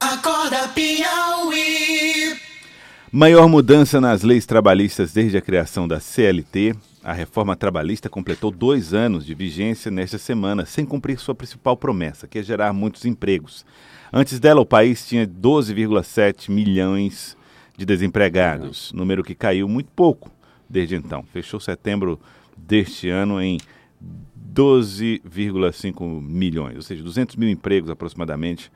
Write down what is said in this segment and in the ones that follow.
Acorda Piauí. Maior mudança nas leis trabalhistas desde a criação da CLT. A reforma trabalhista completou dois anos de vigência nesta semana, sem cumprir sua principal promessa, que é gerar muitos empregos. Antes dela, o país tinha 12,7 milhões de desempregados, número que caiu muito pouco desde então. Fechou setembro deste ano em 12,5 milhões, ou seja, 200 mil empregos aproximadamente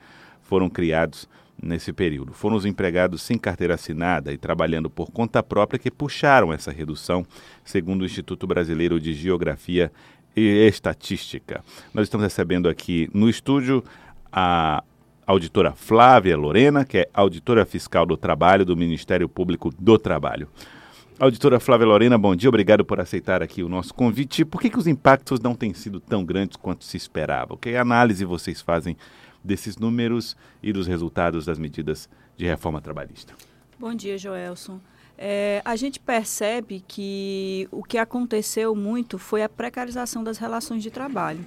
foram criados nesse período. Foram os empregados sem carteira assinada e trabalhando por conta própria que puxaram essa redução, segundo o Instituto Brasileiro de Geografia e Estatística. Nós estamos recebendo aqui no estúdio a auditora Flávia Lorena, que é auditora fiscal do trabalho do Ministério Público do Trabalho. Auditora Flávia Lorena, bom dia, obrigado por aceitar aqui o nosso convite. Por que, que os impactos não têm sido tão grandes quanto se esperava? Que análise vocês fazem desses números e dos resultados das medidas de reforma trabalhista. Bom dia, Joelson. É, a gente percebe que o que aconteceu muito foi a precarização das relações de trabalho.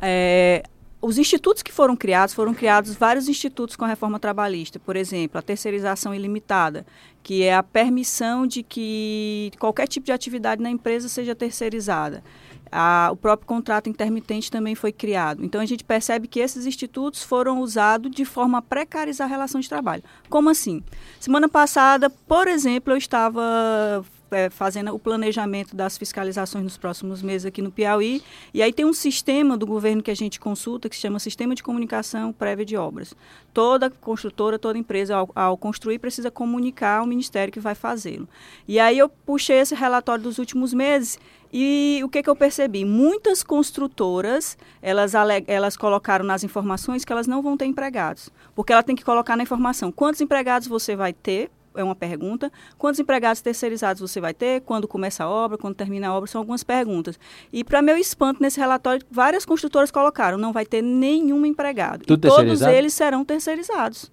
É, os institutos que foram criados, foram criados vários institutos com a reforma trabalhista. Por exemplo, a terceirização ilimitada, que é a permissão de que qualquer tipo de atividade na empresa seja terceirizada. A, o próprio contrato intermitente também foi criado. Então, a gente percebe que esses institutos foram usados de forma a precarizar a relação de trabalho. Como assim? Semana passada, por exemplo, eu estava é, fazendo o planejamento das fiscalizações nos próximos meses aqui no Piauí. E aí tem um sistema do governo que a gente consulta que se chama Sistema de Comunicação Prévia de Obras. Toda construtora, toda empresa, ao, ao construir, precisa comunicar ao Ministério que vai fazê-lo. E aí eu puxei esse relatório dos últimos meses e o que, que eu percebi? Muitas construtoras, elas, elas colocaram nas informações que elas não vão ter empregados. Porque ela tem que colocar na informação quantos empregados você vai ter é uma pergunta. Quantos empregados terceirizados você vai ter? Quando começa a obra? Quando termina a obra? São algumas perguntas. E, para meu espanto, nesse relatório, várias construtoras colocaram: não vai ter nenhum empregado. Tudo e todos eles serão terceirizados.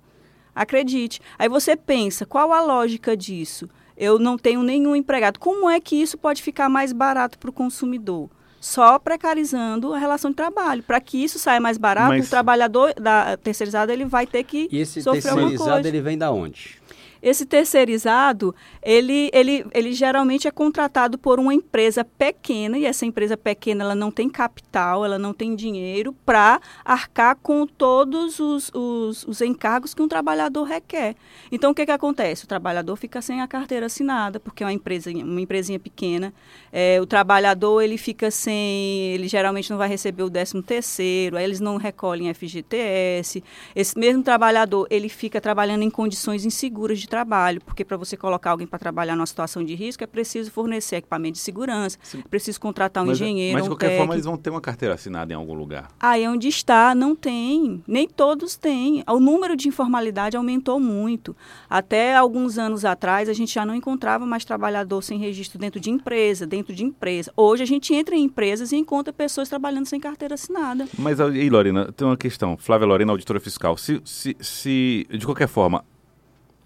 Acredite. Aí você pensa: qual a lógica disso? Eu não tenho nenhum empregado. Como é que isso pode ficar mais barato para o consumidor? Só precarizando a relação de trabalho. Para que isso saia mais barato, Mas... o trabalhador da terceirizada ele vai ter que e esse sofrer terceirizado ele vem da onde? Esse terceirizado, ele, ele, ele geralmente é contratado por uma empresa pequena, e essa empresa pequena ela não tem capital, ela não tem dinheiro para arcar com todos os, os, os, encargos que um trabalhador requer. Então, o que, que acontece? O trabalhador fica sem a carteira assinada, porque é uma, empresa, uma empresinha pequena. É, o trabalhador, ele fica sem... Ele geralmente não vai receber o 13 terceiro, aí eles não recolhem FGTS. Esse mesmo trabalhador, ele fica trabalhando em condições inseguras de de trabalho, porque para você colocar alguém para trabalhar numa situação de risco é preciso fornecer equipamento de segurança, Sim. é preciso contratar um mas, engenheiro. Mas de um qualquer técnico. forma eles vão ter uma carteira assinada em algum lugar. Aí onde está, não tem. Nem todos têm. O número de informalidade aumentou muito. Até alguns anos atrás a gente já não encontrava mais trabalhador sem registro dentro de empresa, dentro de empresa. Hoje a gente entra em empresas e encontra pessoas trabalhando sem carteira assinada. Mas aí, Lorena, tem uma questão. Flávia Lorena, auditora fiscal. Se, se, se de qualquer forma,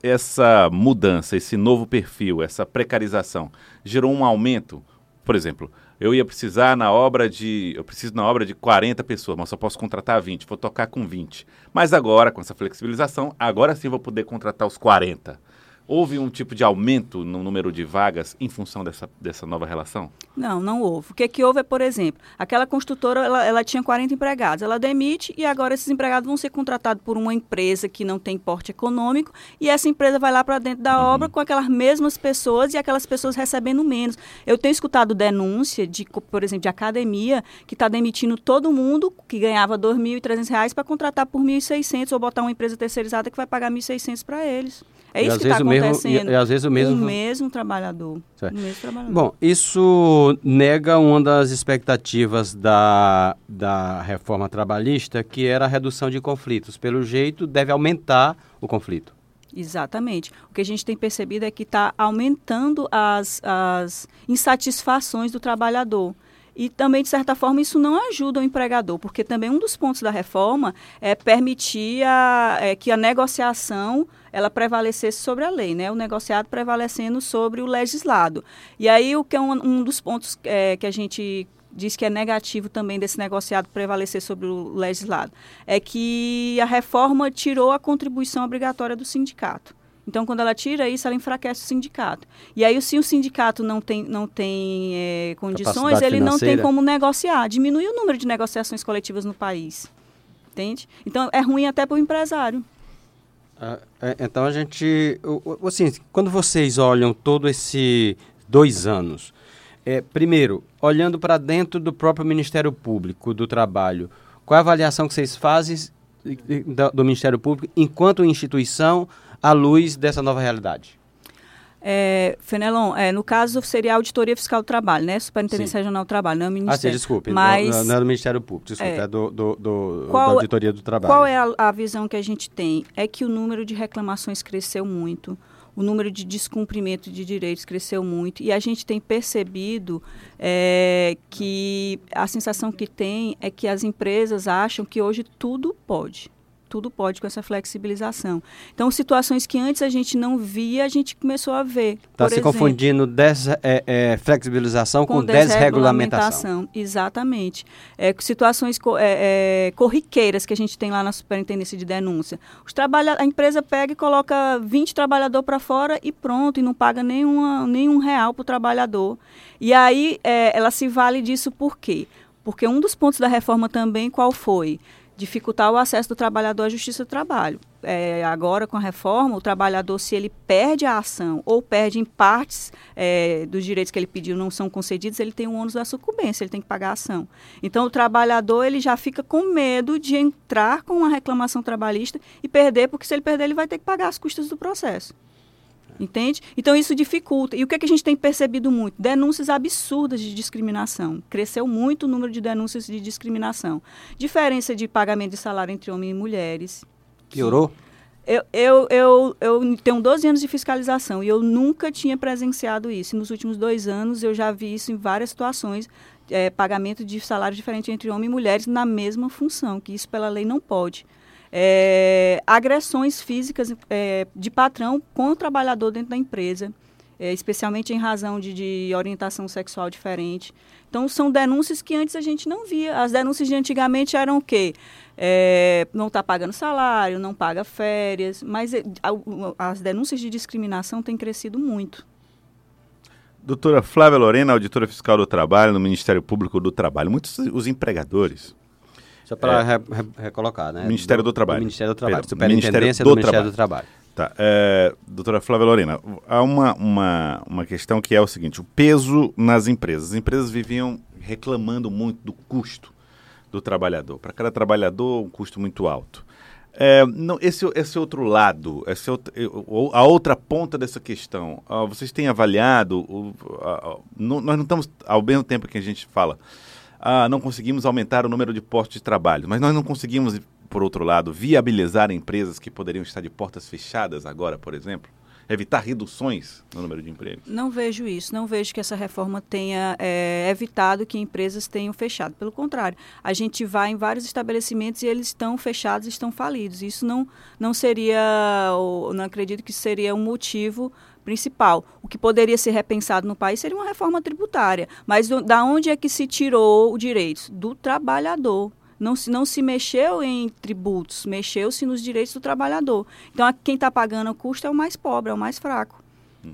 essa mudança, esse novo perfil, essa precarização, gerou um aumento? Por exemplo, eu ia precisar na obra de. Eu preciso na obra de 40 pessoas, mas só posso contratar 20, vou tocar com 20. Mas agora, com essa flexibilização, agora sim vou poder contratar os 40. Houve um tipo de aumento no número de vagas em função dessa, dessa nova relação? Não, não houve. O que, que houve é, por exemplo, aquela construtora ela, ela tinha 40 empregados, ela demite e agora esses empregados vão ser contratados por uma empresa que não tem porte econômico e essa empresa vai lá para dentro da uhum. obra com aquelas mesmas pessoas e aquelas pessoas recebendo menos. Eu tenho escutado denúncia de, por exemplo, de academia que está demitindo todo mundo que ganhava R$ 2.300 para contratar por R$ 1.600 ou botar uma empresa terceirizada que vai pagar R$ 1.600 para eles. É isso que está acontecendo. e, e, às vezes o mesmo... O mesmo trabalhador. O mesmo trabalhador. Bom, isso nega uma das expectativas da, da reforma trabalhista, que era a redução de conflitos. Pelo jeito, deve aumentar o conflito. Exatamente. O que a gente tem percebido é que está aumentando as, as insatisfações do trabalhador. E também, de certa forma, isso não ajuda o empregador, porque também um dos pontos da reforma é permitir a, é, que a negociação ela prevalecesse sobre a lei, né? O negociado prevalecendo sobre o legislado. E aí o que é um, um dos pontos é, que a gente diz que é negativo também desse negociado prevalecer sobre o legislado, é que a reforma tirou a contribuição obrigatória do sindicato. Então, quando ela tira isso, ela enfraquece o sindicato. E aí, se o sindicato não tem, não tem é, condições, ele não tem como negociar. Diminui o número de negociações coletivas no país. Entende? Então, é ruim até para o empresário. Ah, é, então, a gente... Assim, quando vocês olham todo esse dois anos, é, primeiro, olhando para dentro do próprio Ministério Público do Trabalho, qual é a avaliação que vocês fazem do, Ministério Público enquanto instituição à luz dessa nova realidade? É, Fenelon, é, no caso seria a Auditoria Fiscal do Trabalho, né? Superintendência Sim. Regional do Trabalho, não é o Ministério. Ah, sim, desculpe, Mas, não, não é do Ministério Público, desculpe, é, é do, do, do qual, da Auditoria do Trabalho. Qual é a, a visão que a gente tem? É que o número de reclamações cresceu muito, o número de descumprimento de direitos cresceu muito. E a gente tem percebido é, que a sensação que tem é que as empresas acham que hoje tudo pode tudo pode com essa flexibilização. Então, situações que antes a gente não via, a gente começou a ver. Está se exemplo, confundindo des, é, é, flexibilização com, com desregulamentação. Exatamente. É, situações é, é, corriqueiras que a gente tem lá na superintendência de denúncia. Os trabalha a empresa pega e coloca 20 trabalhadores para fora e pronto, e não paga nenhuma, nenhum real para o trabalhador. E aí é, ela se vale disso por quê? Porque um dos pontos da reforma também qual foi? Dificultar o acesso do trabalhador à justiça do trabalho. É, agora, com a reforma, o trabalhador, se ele perde a ação ou perde em partes é, dos direitos que ele pediu não são concedidos, ele tem o ônus da sucumbência, ele tem que pagar a ação. Então, o trabalhador ele já fica com medo de entrar com uma reclamação trabalhista e perder, porque se ele perder, ele vai ter que pagar as custas do processo. Entende? Então isso dificulta. E o que, é que a gente tem percebido muito? Denúncias absurdas de discriminação. Cresceu muito o número de denúncias de discriminação. Diferença de pagamento de salário entre homens e mulheres. Piorou? Eu, eu, eu, eu tenho 12 anos de fiscalização e eu nunca tinha presenciado isso. Nos últimos dois anos eu já vi isso em várias situações. É, pagamento de salário diferente entre homens e mulheres na mesma função, que isso pela lei não pode é, agressões físicas é, de patrão com o trabalhador dentro da empresa, é, especialmente em razão de, de, orientação sexual diferente. Então, são denúncias que antes a gente não via. As denúncias de antigamente eram o quê? É, não está pagando salário, não paga férias, mas é, as denúncias de discriminação têm crescido muito. Doutora Flávia Lorena, auditora fiscal do trabalho no Ministério Público do Trabalho. Muitos os empregadores só para é, re, recolocar, né? Ministério do, do Trabalho. Do Ministério do Trabalho. Superintendência do, do Ministério do Trabalho. Tá. É, doutora Flávia Lorena, há uma, uma, uma questão que é o seguinte: o peso nas empresas. As empresas viviam reclamando muito do custo do trabalhador. Para cada trabalhador, um custo muito alto. É, não, esse, esse outro lado, esse outro, a outra ponta dessa questão, uh, vocês têm avaliado? Uh, uh, nós não estamos, ao mesmo tempo que a gente fala ah, não conseguimos aumentar o número de postos de trabalho, mas nós não conseguimos, por outro lado, viabilizar empresas que poderiam estar de portas fechadas agora, por exemplo? Evitar reduções no número de empregos? Não vejo isso. Não vejo que essa reforma tenha é, evitado que empresas tenham fechado. Pelo contrário, a gente vai em vários estabelecimentos e eles estão fechados, estão falidos. Isso não, não seria, não acredito que seria um motivo principal. O que poderia ser repensado no país seria uma reforma tributária. Mas do, da onde é que se tirou o direito? Do trabalhador. Não se, não se mexeu em tributos, mexeu-se nos direitos do trabalhador. Então, a, quem está pagando o custo é o mais pobre, é o mais fraco.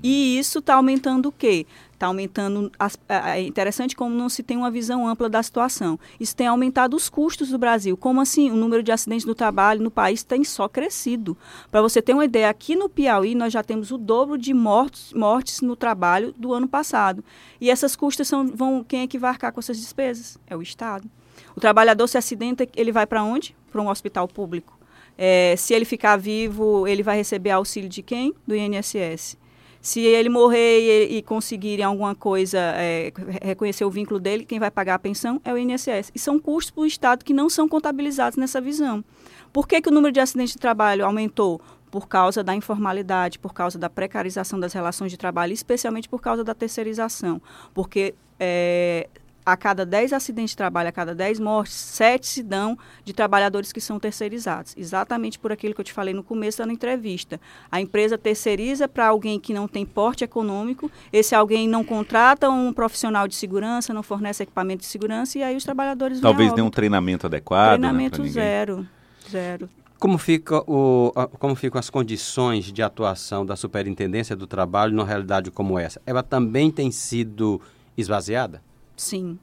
E isso está aumentando o quê? Está aumentando. As, é interessante como não se tem uma visão ampla da situação. Isso tem aumentado os custos do Brasil. Como assim? O número de acidentes no trabalho no país tem só crescido. Para você ter uma ideia, aqui no Piauí nós já temos o dobro de mortes, mortes no trabalho do ano passado. E essas custas são, vão. Quem é que vai arcar com essas despesas? É o Estado. O trabalhador se acidenta, ele vai para onde? Para um hospital público. É, se ele ficar vivo, ele vai receber auxílio de quem? Do INSS. Se ele morrer e, e conseguirem alguma coisa, é, reconhecer o vínculo dele, quem vai pagar a pensão é o INSS. E são custos para o Estado que não são contabilizados nessa visão. Por que, que o número de acidentes de trabalho aumentou? Por causa da informalidade, por causa da precarização das relações de trabalho, especialmente por causa da terceirização. Porque é, a cada 10 acidentes de trabalho, a cada 10 mortes, 7 se dão de trabalhadores que são terceirizados. Exatamente por aquilo que eu te falei no começo da entrevista. A empresa terceiriza para alguém que não tem porte econômico, esse alguém não contrata um profissional de segurança, não fornece equipamento de segurança e aí os trabalhadores Talvez nenhum treinamento adequado. né, Treinamento né, zero. Zero. Como, fica o, como ficam as condições de atuação da Superintendência do Trabalho numa realidade como essa? Ela também tem sido esvaziada? Sim.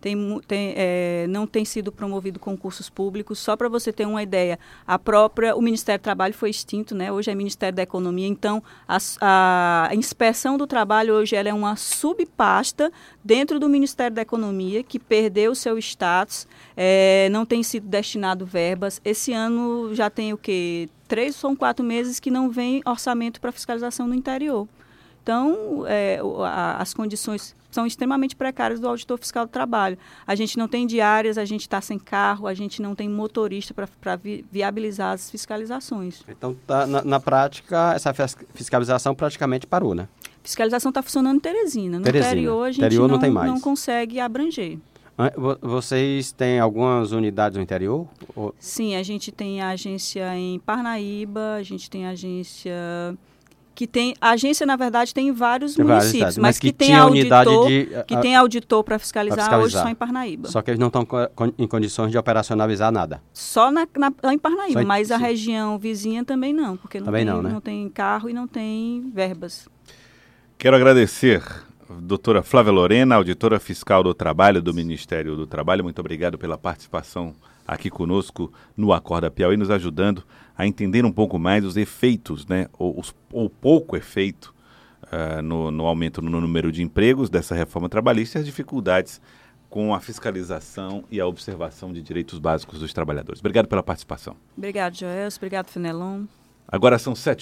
Tem, tem, é, não tem sido promovido concursos públicos. Só para você ter uma ideia, a própria, o Ministério do Trabalho foi extinto, né? Hoje é Ministério da Economia. Então, a, a inspeção do trabalho hoje ela é uma subpasta dentro do Ministério da Economia que perdeu o seu status, é, não tem sido destinado verbas. Esse ano já tem o que três ou quatro meses que não vem orçamento para fiscalização no interior. Então, é, as condições são extremamente precárias do auditor fiscal do trabalho. A gente não tem diárias, a gente está sem carro, a gente não tem motorista para vi viabilizar as fiscalizações. Então, tá, na, na, prática, essa fiscalização praticamente parou, né? Fiscalização está funcionando em Teresina. No Teresina. interior, a gente interior não, não, tem mais. não consegue abranger. Vocês têm algumas unidades no interior? Sim, a gente tem agência em Parnaíba, a gente tem agência que tem a agência na verdade tem em vários tem municípios, mas, mas, que, que tem auditor, de, que a, tem auditor para fiscalizar, fiscalizar, hoje só em Parnaíba. Só que eles não estão em condições de operacionalizar nada. Só na, na lá em Parnaíba, em, mas sim. a região vizinha também não, porque não também tem, não, né? não tem carro e não tem verbas. Quero agradecer doutora Flávia Lorena, auditora fiscal do trabalho do Ministério do Trabalho. Muito obrigado pela participação aqui conosco no Acorda Piauí, nos ajudando a entender um pouco mais os efeitos, né, ou, os, ou pouco efeito uh, no, no, aumento no número de empregos dessa reforma trabalhista e as dificuldades com a fiscalização e a observação de direitos básicos dos trabalhadores. Obrigado pela participação. Obrigado, Joel. Obrigado, Fenelon. Agora são sete horas.